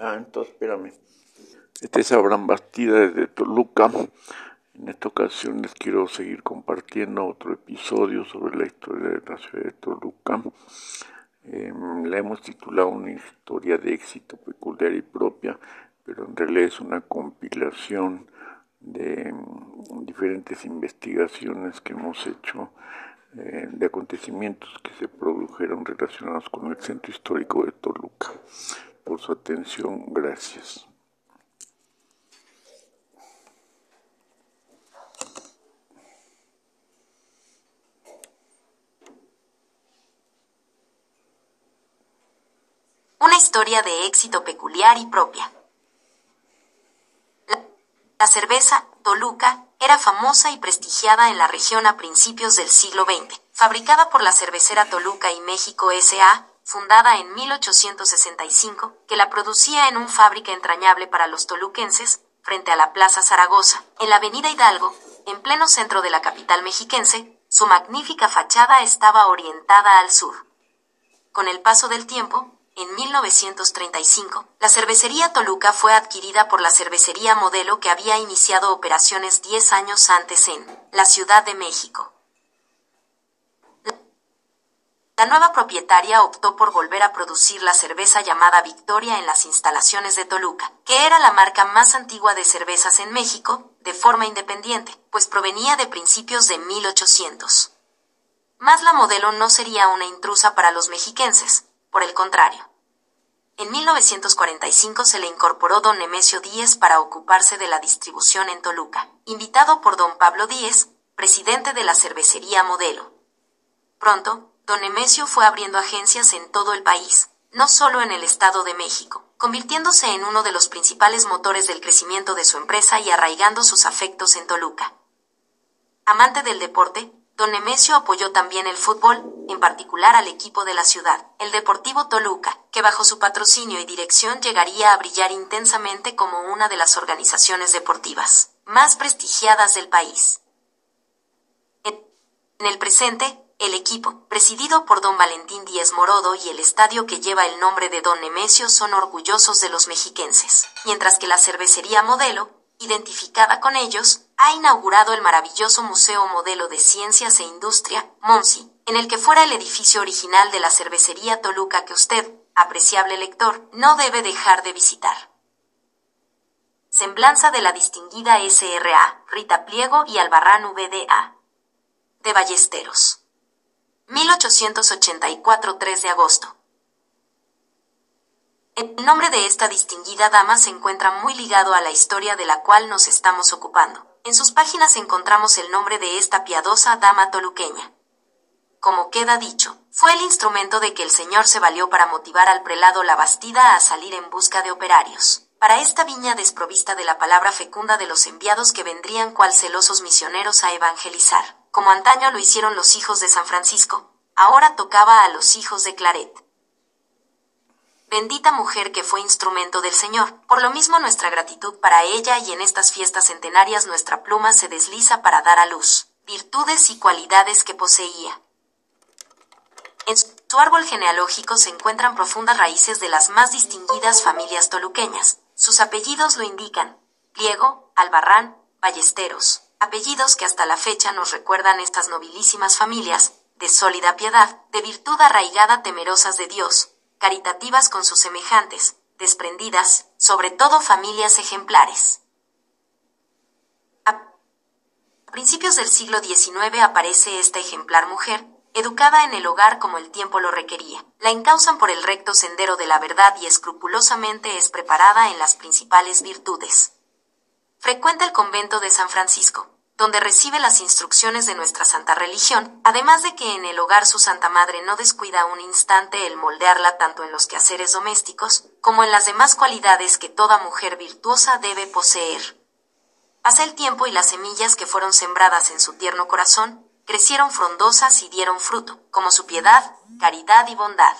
Ah, entonces espérame. Este es Abraham Bastida desde Toluca. En esta ocasión les quiero seguir compartiendo otro episodio sobre la historia de la ciudad de Toluca. Eh, la hemos titulado una historia de éxito peculiar y propia, pero en realidad es una compilación de mm, diferentes investigaciones que hemos hecho eh, de acontecimientos que se produjeron relacionados con el centro histórico de Toluca por su atención. Gracias. Una historia de éxito peculiar y propia. La cerveza Toluca era famosa y prestigiada en la región a principios del siglo XX, fabricada por la cervecera Toluca y México S.A., fundada en 1865, que la producía en un fábrica entrañable para los toluquenses, frente a la Plaza Zaragoza, en la Avenida Hidalgo, en pleno centro de la capital mexiquense, su magnífica fachada estaba orientada al sur. Con el paso del tiempo, en 1935, la cervecería Toluca fue adquirida por la cervecería Modelo que había iniciado operaciones 10 años antes en la Ciudad de México. La nueva propietaria optó por volver a producir la cerveza llamada Victoria en las instalaciones de Toluca, que era la marca más antigua de cervezas en México, de forma independiente, pues provenía de principios de 1800. Más la modelo no sería una intrusa para los mexiquenses, por el contrario. En 1945 se le incorporó don Nemesio Díez para ocuparse de la distribución en Toluca, invitado por don Pablo Díez, presidente de la cervecería Modelo. Pronto, Don Nemesio fue abriendo agencias en todo el país, no solo en el Estado de México, convirtiéndose en uno de los principales motores del crecimiento de su empresa y arraigando sus afectos en Toluca. Amante del deporte, Don Nemesio apoyó también el fútbol, en particular al equipo de la ciudad, el Deportivo Toluca, que bajo su patrocinio y dirección llegaría a brillar intensamente como una de las organizaciones deportivas más prestigiadas del país. En el presente, el equipo, presidido por don Valentín Díez Morodo y el estadio que lleva el nombre de don Nemesio son orgullosos de los mexiquenses, mientras que la cervecería Modelo, identificada con ellos, ha inaugurado el maravilloso Museo Modelo de Ciencias e Industria, MONSI, en el que fuera el edificio original de la cervecería Toluca que usted, apreciable lector, no debe dejar de visitar. Semblanza de la distinguida SRA, Rita Pliego y Albarrán VDA. De Ballesteros. 1884 3 de agosto. El nombre de esta distinguida dama se encuentra muy ligado a la historia de la cual nos estamos ocupando. En sus páginas encontramos el nombre de esta piadosa dama toluqueña. Como queda dicho, fue el instrumento de que el Señor se valió para motivar al prelado La Bastida a salir en busca de operarios. Para esta viña desprovista de la palabra fecunda de los enviados que vendrían cual celosos misioneros a evangelizar como antaño lo hicieron los hijos de San Francisco, ahora tocaba a los hijos de Claret. Bendita mujer que fue instrumento del Señor, por lo mismo nuestra gratitud para ella y en estas fiestas centenarias nuestra pluma se desliza para dar a luz, virtudes y cualidades que poseía. En su árbol genealógico se encuentran profundas raíces de las más distinguidas familias toluqueñas. Sus apellidos lo indican, Pliego, Albarrán, Ballesteros, apellidos que hasta la fecha nos recuerdan estas nobilísimas familias, de sólida piedad, de virtud arraigada temerosas de Dios, caritativas con sus semejantes, desprendidas, sobre todo familias ejemplares. A principios del siglo XIX aparece esta ejemplar mujer, educada en el hogar como el tiempo lo requería. La encausan por el recto sendero de la verdad y escrupulosamente es preparada en las principales virtudes. Frecuenta el convento de San Francisco, donde recibe las instrucciones de nuestra santa religión, además de que en el hogar su Santa Madre no descuida un instante el moldearla tanto en los quehaceres domésticos, como en las demás cualidades que toda mujer virtuosa debe poseer. Pasa el tiempo y las semillas que fueron sembradas en su tierno corazón, crecieron frondosas y dieron fruto, como su piedad, caridad y bondad.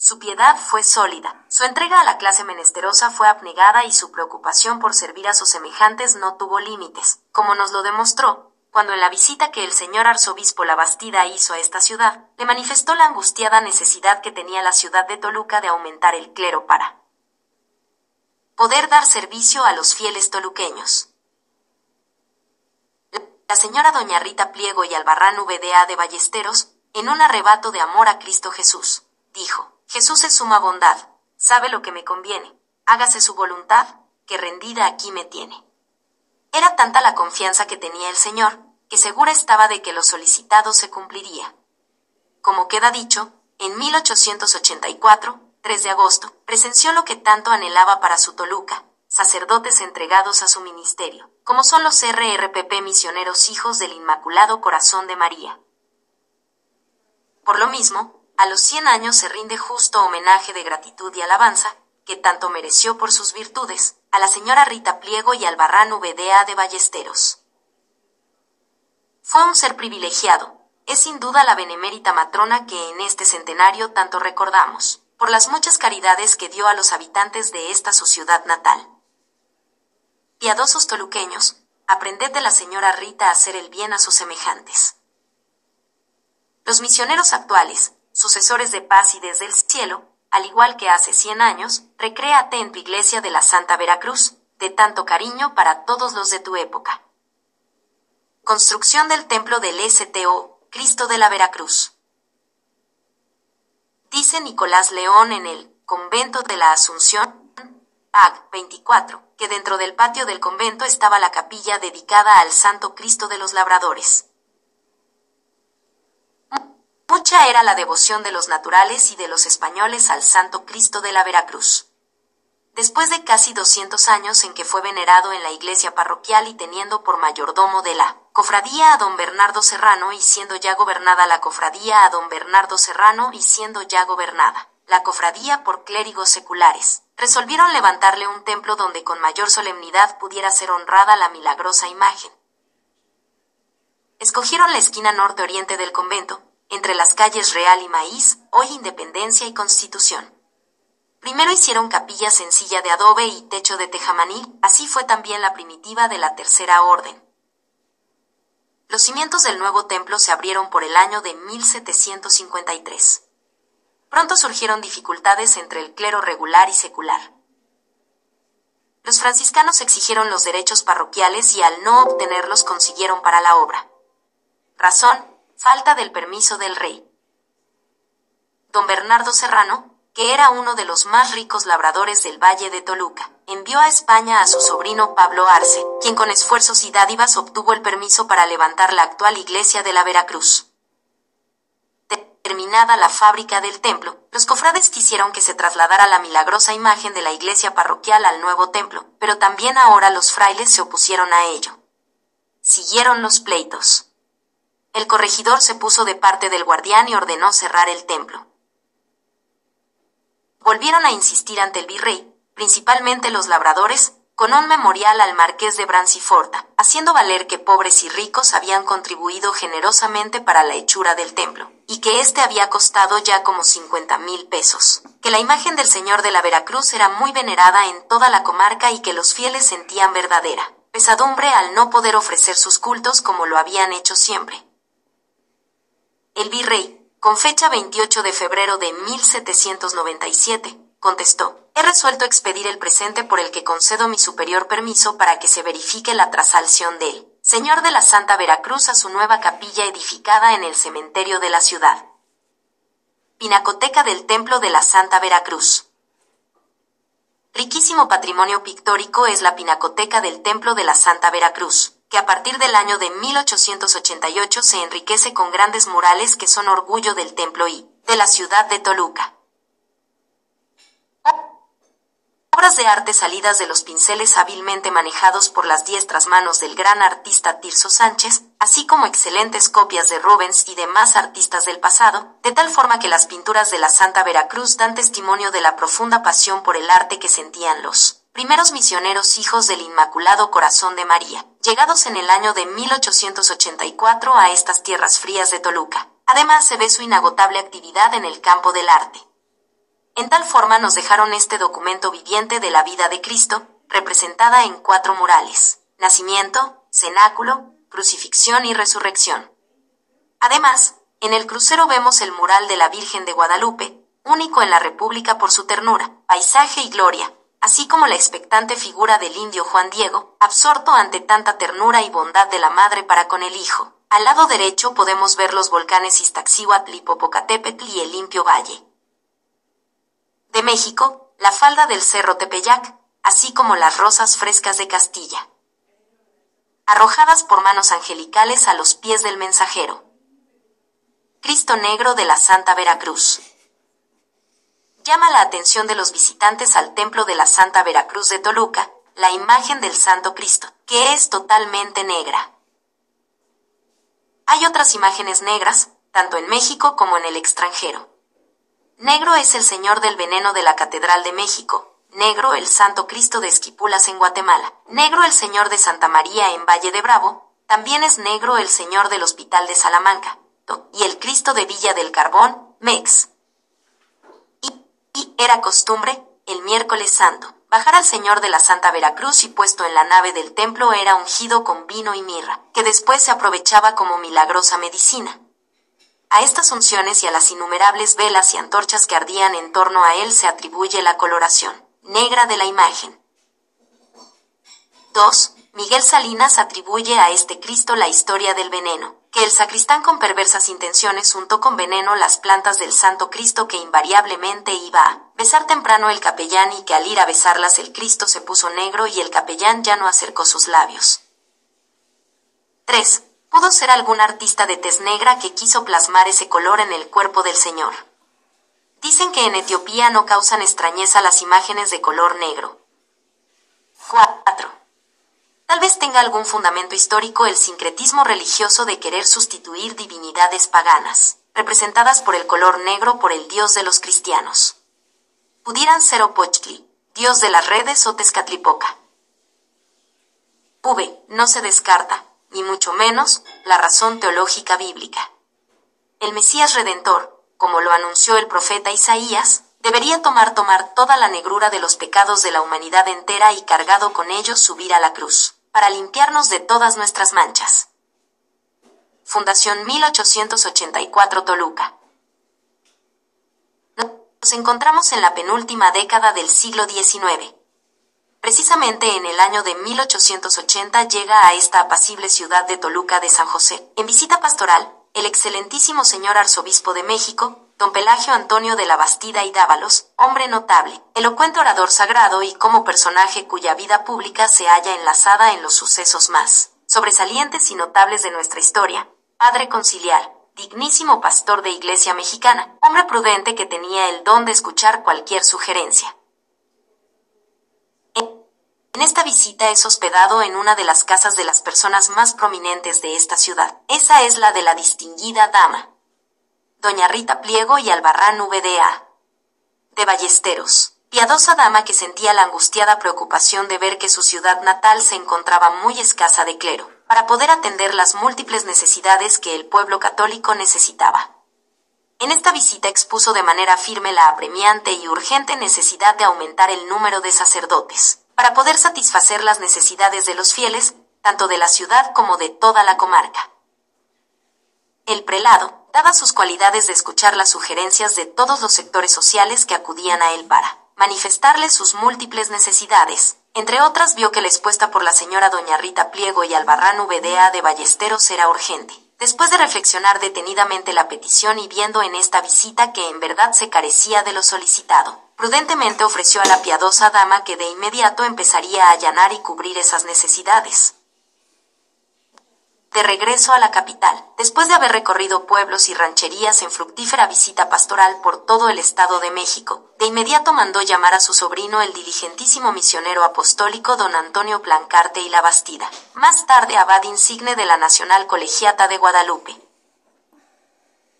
Su piedad fue sólida, su entrega a la clase menesterosa fue abnegada y su preocupación por servir a sus semejantes no tuvo límites, como nos lo demostró, cuando en la visita que el señor arzobispo La Bastida hizo a esta ciudad, le manifestó la angustiada necesidad que tenía la ciudad de Toluca de aumentar el clero para poder dar servicio a los fieles toluqueños. La señora doña Rita Pliego y Albarrán VDA de Ballesteros, en un arrebato de amor a Cristo Jesús, dijo, Jesús es suma bondad, sabe lo que me conviene, hágase su voluntad, que rendida aquí me tiene. Era tanta la confianza que tenía el Señor, que segura estaba de que lo solicitado se cumpliría. Como queda dicho, en 1884, 3 de agosto, presenció lo que tanto anhelaba para su Toluca, sacerdotes entregados a su ministerio, como son los RRPP misioneros hijos del Inmaculado Corazón de María. Por lo mismo, a los 100 años se rinde justo homenaje de gratitud y alabanza, que tanto mereció por sus virtudes, a la señora Rita Pliego y al Barran VDA de Ballesteros. Fue un ser privilegiado, es sin duda la benemérita matrona que en este centenario tanto recordamos, por las muchas caridades que dio a los habitantes de esta su ciudad natal. Piadosos toluqueños, aprended de la señora Rita a hacer el bien a sus semejantes. Los misioneros actuales, sucesores de paz y desde el cielo, al igual que hace cien años, recréate en tu iglesia de la Santa Veracruz, de tanto cariño para todos los de tu época. Construcción del templo del STO, Cristo de la Veracruz. Dice Nicolás León en el Convento de la Asunción, AG 24, que dentro del patio del convento estaba la capilla dedicada al Santo Cristo de los Labradores. Mucha era la devoción de los naturales y de los españoles al Santo Cristo de la Veracruz. Después de casi 200 años en que fue venerado en la iglesia parroquial y teniendo por mayordomo de la cofradía a don Bernardo Serrano y siendo ya gobernada la cofradía a don Bernardo Serrano y siendo ya gobernada la cofradía por clérigos seculares, resolvieron levantarle un templo donde con mayor solemnidad pudiera ser honrada la milagrosa imagen. Escogieron la esquina norte-oriente del convento, entre las calles Real y Maíz, hoy Independencia y Constitución. Primero hicieron capilla sencilla de adobe y techo de tejamaní, así fue también la primitiva de la Tercera Orden. Los cimientos del nuevo templo se abrieron por el año de 1753. Pronto surgieron dificultades entre el clero regular y secular. Los franciscanos exigieron los derechos parroquiales y al no obtenerlos consiguieron para la obra. Razón, falta del permiso del rey. Don Bernardo Serrano, que era uno de los más ricos labradores del Valle de Toluca, envió a España a su sobrino Pablo Arce, quien con esfuerzos y dádivas obtuvo el permiso para levantar la actual iglesia de la Veracruz. Terminada la fábrica del templo, los cofrades quisieron que se trasladara la milagrosa imagen de la iglesia parroquial al nuevo templo, pero también ahora los frailes se opusieron a ello. Siguieron los pleitos. El corregidor se puso de parte del guardián y ordenó cerrar el templo. Volvieron a insistir ante el virrey, principalmente los labradores, con un memorial al marqués de Branciforta, haciendo valer que pobres y ricos habían contribuido generosamente para la hechura del templo, y que éste había costado ya como cincuenta mil pesos, que la imagen del Señor de la Veracruz era muy venerada en toda la comarca y que los fieles sentían verdadera pesadumbre al no poder ofrecer sus cultos como lo habían hecho siempre, el virrey, con fecha 28 de febrero de 1797, contestó, he resuelto expedir el presente por el que concedo mi superior permiso para que se verifique la trasalción del Señor de la Santa Veracruz a su nueva capilla edificada en el cementerio de la ciudad. Pinacoteca del Templo de la Santa Veracruz. Riquísimo patrimonio pictórico es la Pinacoteca del Templo de la Santa Veracruz que a partir del año de 1888 se enriquece con grandes murales que son orgullo del templo y de la ciudad de Toluca. Obras de arte salidas de los pinceles hábilmente manejados por las diestras manos del gran artista Tirso Sánchez, así como excelentes copias de Rubens y demás artistas del pasado, de tal forma que las pinturas de la Santa Veracruz dan testimonio de la profunda pasión por el arte que sentían los primeros misioneros hijos del Inmaculado Corazón de María, llegados en el año de 1884 a estas tierras frías de Toluca. Además se ve su inagotable actividad en el campo del arte. En tal forma nos dejaron este documento viviente de la vida de Cristo, representada en cuatro murales, nacimiento, cenáculo, crucifixión y resurrección. Además, en el crucero vemos el mural de la Virgen de Guadalupe, único en la República por su ternura, paisaje y gloria, así como la expectante figura del indio Juan Diego, absorto ante tanta ternura y bondad de la madre para con el hijo. Al lado derecho podemos ver los volcanes Iztaccíhuatl y y el limpio valle. De México, la falda del Cerro Tepeyac, así como las rosas frescas de Castilla. Arrojadas por manos angelicales a los pies del mensajero. Cristo Negro de la Santa Veracruz. Llama la atención de los visitantes al templo de la Santa Veracruz de Toluca, la imagen del Santo Cristo, que es totalmente negra. Hay otras imágenes negras, tanto en México como en el extranjero. Negro es el Señor del Veneno de la Catedral de México, negro el Santo Cristo de Esquipulas en Guatemala, negro el Señor de Santa María en Valle de Bravo, también es negro el Señor del Hospital de Salamanca, y el Cristo de Villa del Carbón, Mex. Y, era costumbre, el miércoles santo, bajar al Señor de la Santa Veracruz y puesto en la nave del templo era ungido con vino y mirra, que después se aprovechaba como milagrosa medicina. A estas unciones y a las innumerables velas y antorchas que ardían en torno a él se atribuye la coloración negra de la imagen. 2. Miguel Salinas atribuye a este Cristo la historia del veneno, que el sacristán con perversas intenciones untó con veneno las plantas del Santo Cristo que invariablemente iba a besar temprano el capellán y que al ir a besarlas el Cristo se puso negro y el capellán ya no acercó sus labios. 3. Pudo ser algún artista de tez negra que quiso plasmar ese color en el cuerpo del Señor. Dicen que en Etiopía no causan extrañeza las imágenes de color negro. 4. Tal vez tenga algún fundamento histórico el sincretismo religioso de querer sustituir divinidades paganas, representadas por el color negro por el dios de los cristianos. Pudieran ser Opochtli, dios de las redes o Tezcatlipoca. V. No se descarta, ni mucho menos, la razón teológica bíblica. El Mesías Redentor, como lo anunció el profeta Isaías, debería tomar tomar toda la negrura de los pecados de la humanidad entera y cargado con ellos subir a la cruz para limpiarnos de todas nuestras manchas. Fundación 1884 Toluca. Nos encontramos en la penúltima década del siglo XIX. Precisamente en el año de 1880 llega a esta apacible ciudad de Toluca de San José, en visita pastoral, el excelentísimo señor arzobispo de México, don Pelagio Antonio de la Bastida y Dávalos, hombre notable, elocuente orador sagrado y como personaje cuya vida pública se halla enlazada en los sucesos más sobresalientes y notables de nuestra historia, padre conciliar, dignísimo pastor de iglesia mexicana, hombre prudente que tenía el don de escuchar cualquier sugerencia. En esta visita es hospedado en una de las casas de las personas más prominentes de esta ciudad. Esa es la de la distinguida dama, doña Rita Pliego y Albarrán VDA. De Ballesteros. Piadosa dama que sentía la angustiada preocupación de ver que su ciudad natal se encontraba muy escasa de clero, para poder atender las múltiples necesidades que el pueblo católico necesitaba. En esta visita expuso de manera firme la apremiante y urgente necesidad de aumentar el número de sacerdotes, para poder satisfacer las necesidades de los fieles, tanto de la ciudad como de toda la comarca. El prelado, dadas sus cualidades de escuchar las sugerencias de todos los sectores sociales que acudían a él para manifestarle sus múltiples necesidades. Entre otras vio que la expuesta por la señora doña Rita Pliego y Albarrán VDA de Ballesteros era urgente. Después de reflexionar detenidamente la petición y viendo en esta visita que en verdad se carecía de lo solicitado, prudentemente ofreció a la piadosa dama que de inmediato empezaría a allanar y cubrir esas necesidades de regreso a la capital, después de haber recorrido pueblos y rancherías en fructífera visita pastoral por todo el Estado de México, de inmediato mandó llamar a su sobrino el diligentísimo misionero apostólico don Antonio Plancarte y la Bastida, más tarde abad insigne de la Nacional Colegiata de Guadalupe.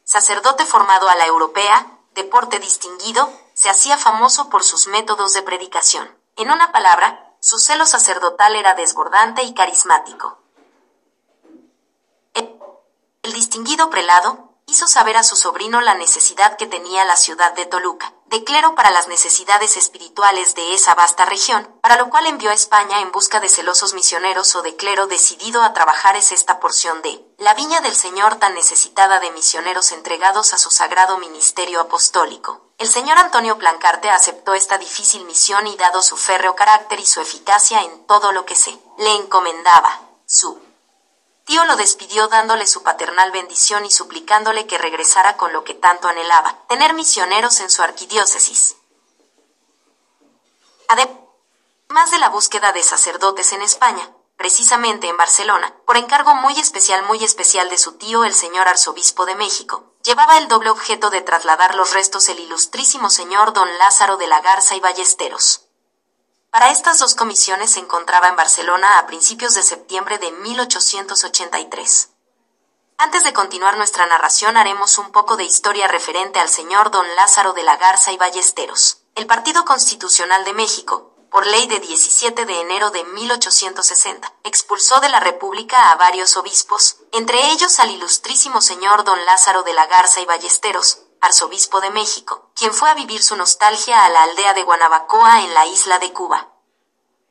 Sacerdote formado a la europea, deporte distinguido, se hacía famoso por sus métodos de predicación. En una palabra, su celo sacerdotal era desbordante y carismático. El distinguido prelado hizo saber a su sobrino la necesidad que tenía la ciudad de Toluca, de clero para las necesidades espirituales de esa vasta región, para lo cual envió a España en busca de celosos misioneros o de clero decidido a trabajar es esta porción de la viña del Señor tan necesitada de misioneros entregados a su sagrado ministerio apostólico. el señor Antonio Plancarte aceptó esta difícil misión y dado su férreo carácter y su eficacia en todo lo que se le encomendaba, su tío lo despidió dándole su paternal bendición y suplicándole que regresara con lo que tanto anhelaba, tener misioneros en su arquidiócesis. Además de la búsqueda de sacerdotes en España, precisamente en Barcelona, por encargo muy especial, muy especial de su tío el señor arzobispo de México, llevaba el doble objeto de trasladar los restos el ilustrísimo señor don Lázaro de la Garza y Ballesteros. Para estas dos comisiones se encontraba en Barcelona a principios de septiembre de 1883. Antes de continuar nuestra narración haremos un poco de historia referente al señor don Lázaro de la Garza y Ballesteros. El Partido Constitucional de México, por ley de 17 de enero de 1860, expulsó de la República a varios obispos, entre ellos al ilustrísimo señor don Lázaro de la Garza y Ballesteros, arzobispo de México, quien fue a vivir su nostalgia a la aldea de Guanabacoa en la isla de Cuba.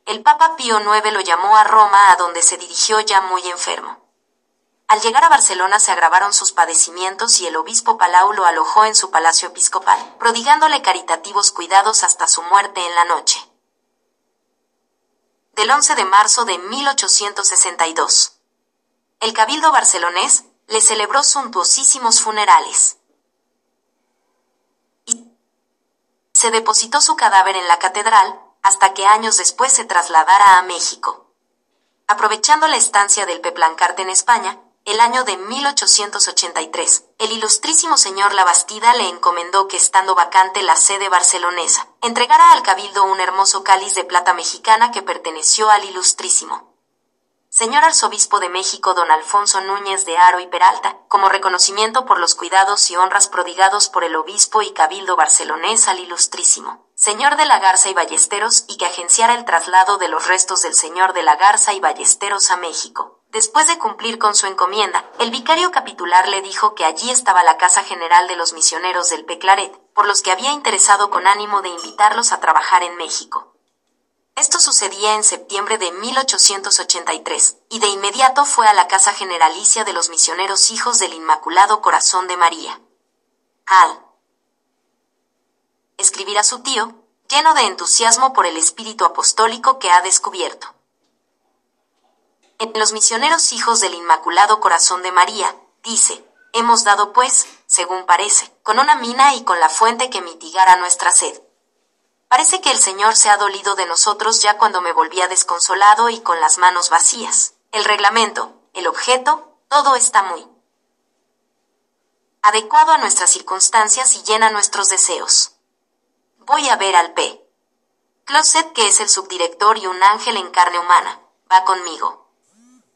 El Papa Pío IX lo llamó a Roma, a donde se dirigió ya muy enfermo. Al llegar a Barcelona se agravaron sus padecimientos y el obispo Palau lo alojó en su palacio episcopal, prodigándole caritativos cuidados hasta su muerte en la noche del 11 de marzo de 1862. El cabildo barcelonés le celebró suntuosísimos funerales. Y se depositó su cadáver en la catedral hasta que años después se trasladara a México. Aprovechando la estancia del Peplancarte en España, el año de 1883, el ilustrísimo señor Labastida le encomendó que estando vacante la sede barcelonesa, entregara al cabildo un hermoso cáliz de plata mexicana que perteneció al ilustrísimo señor arzobispo de México don Alfonso Núñez de Aro y Peralta, como reconocimiento por los cuidados y honras prodigados por el obispo y cabildo barcelonés al ilustrísimo señor de la Garza y Ballesteros y que agenciara el traslado de los restos del señor de la Garza y Ballesteros a México. Después de cumplir con su encomienda, el vicario capitular le dijo que allí estaba la Casa General de los Misioneros del Peclaret, por los que había interesado con ánimo de invitarlos a trabajar en México. Esto sucedía en septiembre de 1883, y de inmediato fue a la Casa Generalicia de los Misioneros Hijos del Inmaculado Corazón de María. Al escribir a su tío, lleno de entusiasmo por el espíritu apostólico que ha descubierto. En los misioneros hijos del Inmaculado Corazón de María, dice, hemos dado pues, según parece, con una mina y con la fuente que mitigara nuestra sed. Parece que el Señor se ha dolido de nosotros ya cuando me volvía desconsolado y con las manos vacías. El reglamento, el objeto, todo está muy adecuado a nuestras circunstancias y llena nuestros deseos. Voy a ver al P. Closet, que es el subdirector y un ángel en carne humana, va conmigo.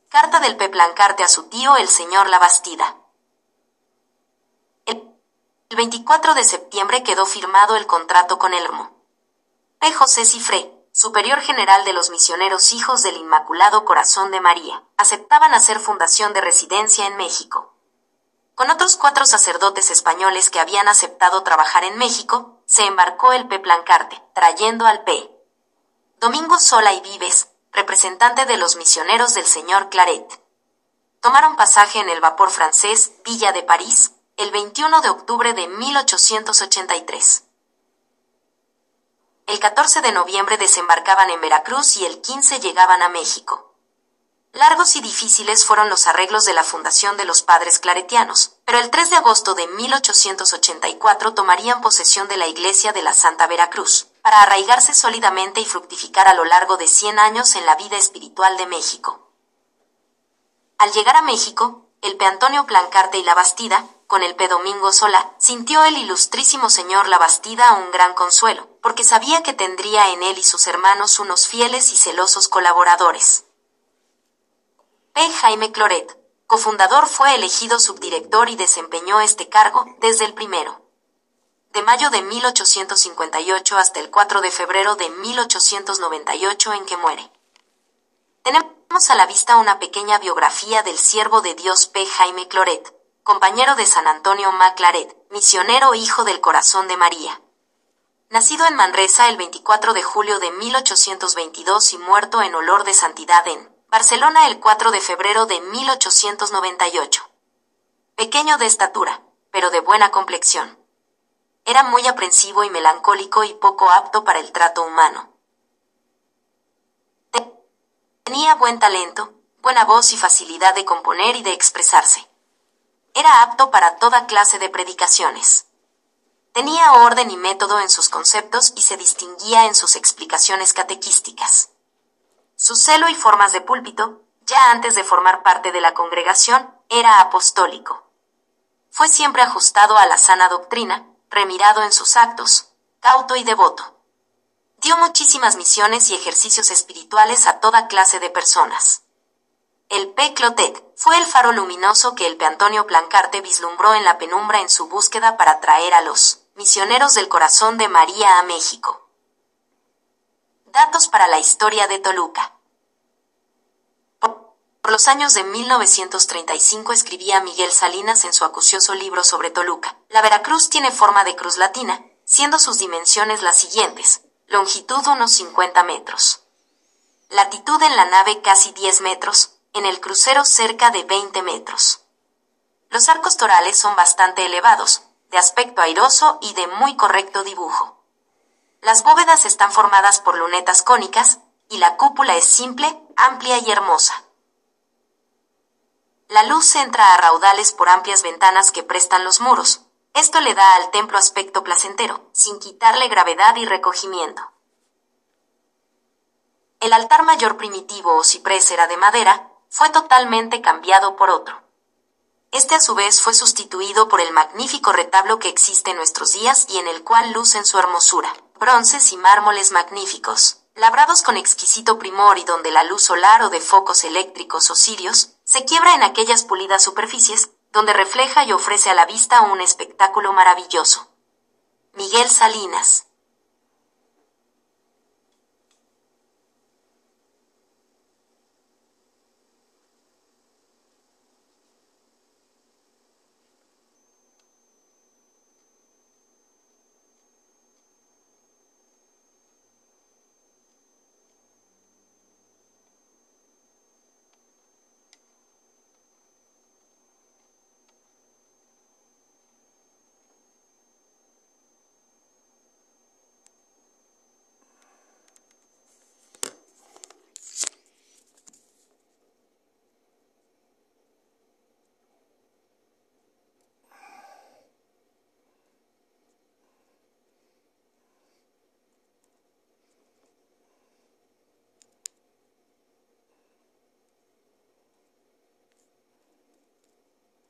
Carta del Peplancarte a su tío el señor Labastida. El 24 de septiembre quedó firmado el contrato con Elmo. P. José Cifré, superior general de los misioneros hijos del Inmaculado Corazón de María, aceptaban hacer fundación de residencia en México. Con otros cuatro sacerdotes españoles que habían aceptado trabajar en México, se embarcó el P. Plancarte, trayendo al P. Domingo Sola y Vives, representante de los misioneros del señor Claret. Tomaron pasaje en el vapor francés Villa de París el 21 de octubre de 1883. El 14 de noviembre desembarcaban en Veracruz y el 15 llegaban a México. Largos y difíciles fueron los arreglos de la fundación de los padres claretianos, pero el 3 de agosto de 1884 tomarían posesión de la iglesia de la Santa Veracruz, para arraigarse sólidamente y fructificar a lo largo de 100 años en la vida espiritual de México. Al llegar a México, el P. Antonio Plancarte y la Bastida, con el P. Domingo Sola, sintió el ilustrísimo señor La Bastida un gran consuelo, porque sabía que tendría en él y sus hermanos unos fieles y celosos colaboradores. P. Jaime Cloret, cofundador, fue elegido subdirector y desempeñó este cargo desde el primero de mayo de 1858 hasta el 4 de febrero de 1898 en que muere. Tenemos a la vista una pequeña biografía del siervo de Dios P. Jaime Cloret, compañero de San Antonio Maclaret, misionero hijo del corazón de María. Nacido en Manresa el 24 de julio de 1822 y muerto en olor de santidad en Barcelona el 4 de febrero de 1898. Pequeño de estatura, pero de buena complexión. era muy aprensivo y melancólico y poco apto para el trato humano. Tenía buen talento, buena voz y facilidad de componer y de expresarse. Era apto para toda clase de predicaciones. Tenía orden y método en sus conceptos y se distinguía en sus explicaciones catequísticas. Su celo y formas de púlpito, ya antes de formar parte de la congregación, era apostólico. Fue siempre ajustado a la sana doctrina, remirado en sus actos, cauto y devoto. Dio muchísimas misiones y ejercicios espirituales a toda clase de personas. El P. Clotet fue el faro luminoso que el P. Antonio Plancarte vislumbró en la penumbra en su búsqueda para traer a los Misioneros del Corazón de María a México. Datos para la historia de Toluca. Por los años de 1935 escribía Miguel Salinas en su acucioso libro sobre Toluca. La Veracruz tiene forma de cruz latina, siendo sus dimensiones las siguientes. Longitud unos 50 metros. Latitud en la nave casi 10 metros, en el crucero cerca de 20 metros. Los arcos torales son bastante elevados, de aspecto airoso y de muy correcto dibujo. Las bóvedas están formadas por lunetas cónicas, y la cúpula es simple, amplia y hermosa. La luz entra a raudales por amplias ventanas que prestan los muros. Esto le da al templo aspecto placentero, sin quitarle gravedad y recogimiento. El altar mayor primitivo o ciprés era de madera, fue totalmente cambiado por otro. Este a su vez fue sustituido por el magnífico retablo que existe en nuestros días y en el cual lucen su hermosura, bronces y mármoles magníficos, labrados con exquisito primor y donde la luz solar o de focos eléctricos o cirios se quiebra en aquellas pulidas superficies, donde refleja y ofrece a la vista un espectáculo maravilloso. Miguel Salinas